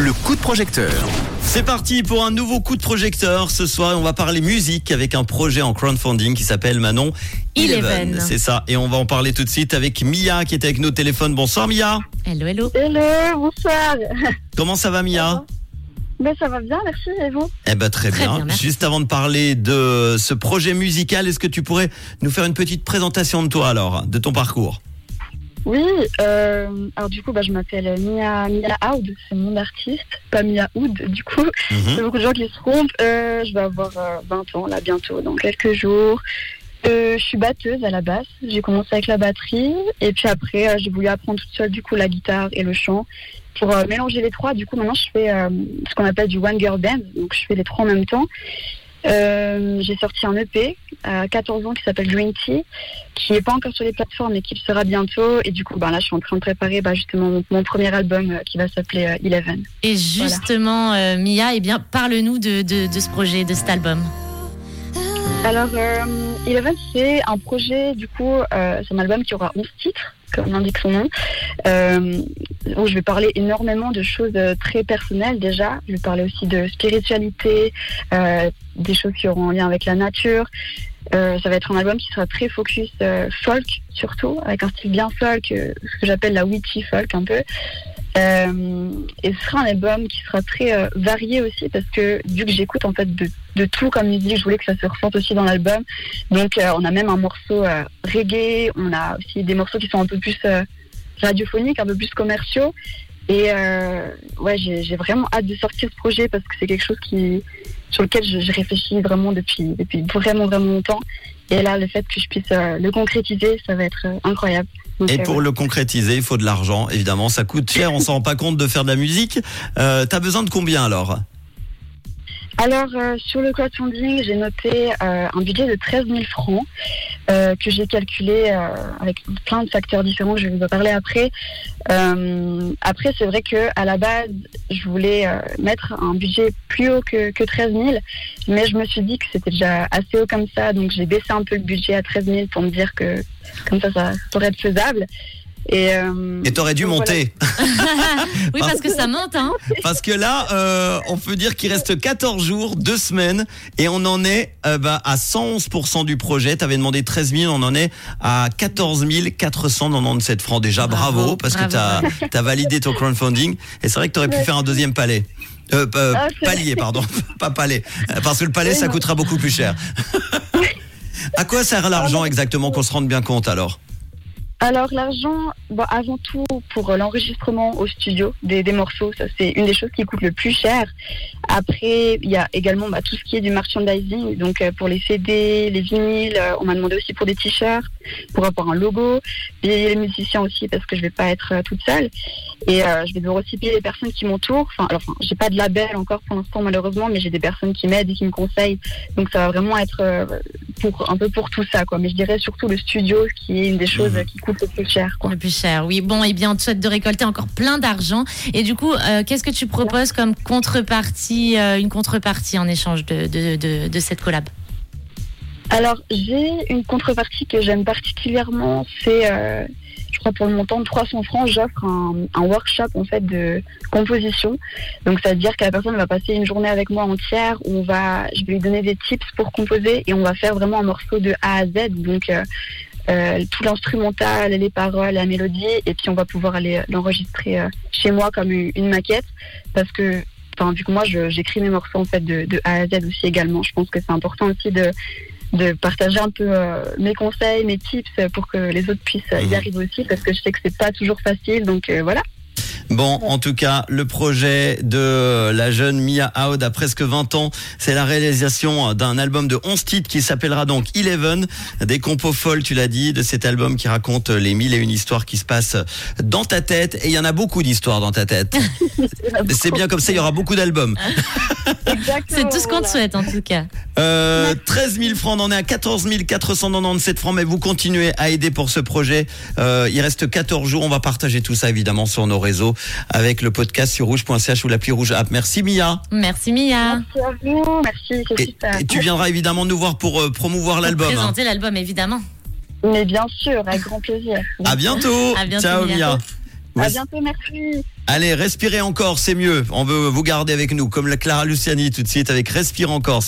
le coup de projecteur. C'est parti pour un nouveau coup de projecteur. Ce soir, on va parler musique avec un projet en crowdfunding qui s'appelle Manon Eleven. C'est ça. Et on va en parler tout de suite avec Mia qui est avec nos téléphones. Bonsoir Mia. Hello, hello. Hello, bonsoir. Comment ça va Mia? Ben, ça va bien, merci. Et vous? Eh ben très, Très bien. Juste avant de parler de ce projet musical, est-ce que tu pourrais nous faire une petite présentation de toi alors, de ton parcours? Oui, euh, alors du coup, bah, je m'appelle Mia, Mia Aoud, c'est mon artiste, pas Mia Oud, du coup. Il y a beaucoup de gens qui se trompent. Euh, je vais avoir euh, 20 ans, là, bientôt, dans quelques jours. Euh, je suis batteuse à la basse. J'ai commencé avec la batterie. Et puis après, euh, j'ai voulu apprendre toute seule, du coup, la guitare et le chant. Pour euh, mélanger les trois, du coup, maintenant, je fais euh, ce qu'on appelle du One Girl Band. Donc, je fais les trois en même temps. Euh, j'ai sorti un EP à 14 ans qui s'appelle Green Tea, qui n'est pas encore sur les plateformes mais qui le sera bientôt. Et du coup, ben là, je suis en train de préparer bah, justement mon, mon premier album euh, qui va s'appeler euh, Eleven. Et justement, euh, Mia, eh bien, parle-nous de, de, de ce projet, de cet album. Alors, Eleven, c'est un projet, du coup, c'est un album qui aura 11 titres, comme l'indique son nom, euh, je vais parler énormément de choses euh, très personnelles déjà. Je vais parler aussi de spiritualité, euh, des choses qui auront en lien avec la nature. Ça va être un album qui sera très focus folk, surtout, avec un style bien folk, ce que j'appelle la witchy folk un peu. Euh, et ce sera un album qui sera très euh, varié aussi parce que vu que j'écoute en fait de, tout comme musique, je voulais que ça se ressente aussi dans l'album. Donc euh, on a même un morceau reggae, on a aussi des morceaux qui sont un peu plus radiophoniques, un peu plus commerciaux. Et euh, ouais, j'ai vraiment hâte de sortir ce projet parce que c'est quelque chose qui sur lequel je, je réfléchis vraiment depuis depuis vraiment vraiment longtemps. Et là, le fait que je puisse euh, le concrétiser, ça va être euh, incroyable. Donc, Et pour le concrétiser, il faut de l'argent, évidemment. Ça coûte cher, on s'en rend pas compte de faire de la musique. Euh, T'as besoin de combien alors? Alors, sur le crowdfunding, j'ai noté un budget de 13 000 francs euh, que j'ai calculé euh, avec plein de facteurs différents je vais vous en parler après. Euh, après, c'est vrai que à la base, je voulais mettre un budget plus haut que, que 13 000, mais je me suis dit que c'était déjà assez haut comme ça, donc j'ai baissé un peu le budget à 13 000 pour me dire que comme ça, ça pourrait être faisable. Et, euh, t'aurais dû voilà. monter. oui, parce que ça monte, hein. Parce que là, euh, on peut dire qu'il reste 14 jours, 2 semaines, et on en est euh, bah, à 111% du projet. T'avais demandé 13 000, on en est à 14 497 francs. Déjà, bravo, Bravo, parce bravo. que t'as as validé ton crowdfunding. Et c'est vrai que t'aurais pu Ouais. faire un deuxième palais. Euh, euh, Ah, palier, pardon, pas palais. Parce que le palais, ça coûtera beaucoup plus cher. à quoi sert l'argent exactement qu'on se rende bien compte alors? Alors l'argent, bon, avant tout pour l'enregistrement au studio des, des morceaux, ça c'est une des choses qui coûte le plus cher. Après, il y a également bah, tout ce qui est du merchandising, donc euh, pour les CD, les vinyles, euh, on m'a demandé aussi pour des t-shirts, pour avoir un logo, payer les musiciens aussi parce que je vais pas être euh, toute seule. Et euh, je vais devoir aussi payer les personnes qui m'entourent. Enfin, alors, enfin, j'ai pas de label encore pour l'instant malheureusement, mais j'ai des personnes qui m'aident et qui me conseillent. Donc ça va vraiment être euh, pour un peu pour tout ça, quoi. Mais je dirais surtout le studio, qui est une des choses Mhm. euh, qui coûte le plus cher, quoi. Le plus cher, oui. Bon, eh bien, on te souhaite de récolter encore plein d'argent. Et du coup, euh, qu'est-ce que tu proposes comme contrepartie, euh, une contrepartie en échange de, de, de, de cette collab? Alors, j'ai une contrepartie que j'aime particulièrement, c'est, euh, je crois pour le montant de 300 francs, j'offre un, un workshop en fait de composition. Donc, ça veut dire que la personne va passer une journée avec moi entière où on va, je vais lui donner des tips pour composer et on va faire vraiment un morceau de A à Z. Donc, euh, tout l'instrumental, les paroles, la mélodie, et puis on va pouvoir aller euh, l'enregistrer euh, chez moi comme une, une maquette, parce que, enfin, vu que moi j'écris mes morceaux en fait de, de A à Z aussi également, je pense que c'est important aussi de de partager un peu euh, mes conseils, mes tips pour que les autres puissent euh, Mhm. y arriver aussi, parce que je sais que c'est pas toujours facile, donc voilà. Bon, en tout cas, le projet de la jeune Mia Aoud à presque 20 ans, c'est la réalisation d'un album de 11 titres qui s'appellera donc Eleven, des compos folles, tu l'as dit, de cet album qui raconte les mille et une histoires qui se passent dans ta tête. Et il y en a beaucoup d'histoires dans ta tête. C'est bien comme ça, il y aura beaucoup d'albums. Exactement. C'est tout ce qu'on te souhaite, en tout cas. Euh, 13 000 francs, on en est à 14 497 francs, mais vous continuez à aider pour ce projet. Euh, il reste 14 jours, on va partager tout ça évidemment sur nos réseaux avec le podcast sur rouge.ch ou l'appli rouge app. Merci Mia. Merci, Mia. Merci à vous, merci, c'est Et, super. et tu viendras évidemment nous voir pour euh, promouvoir l'album. hein. Présenter l'album, évidemment. Mais bien sûr, avec grand plaisir. À bientôt. À bientôt, Ciao Mia. Mia. À bientôt, merci. Allez, respirez encore, c'est mieux. On veut vous garder avec nous, comme la Clara Luciani tout de suite avec Respire encore.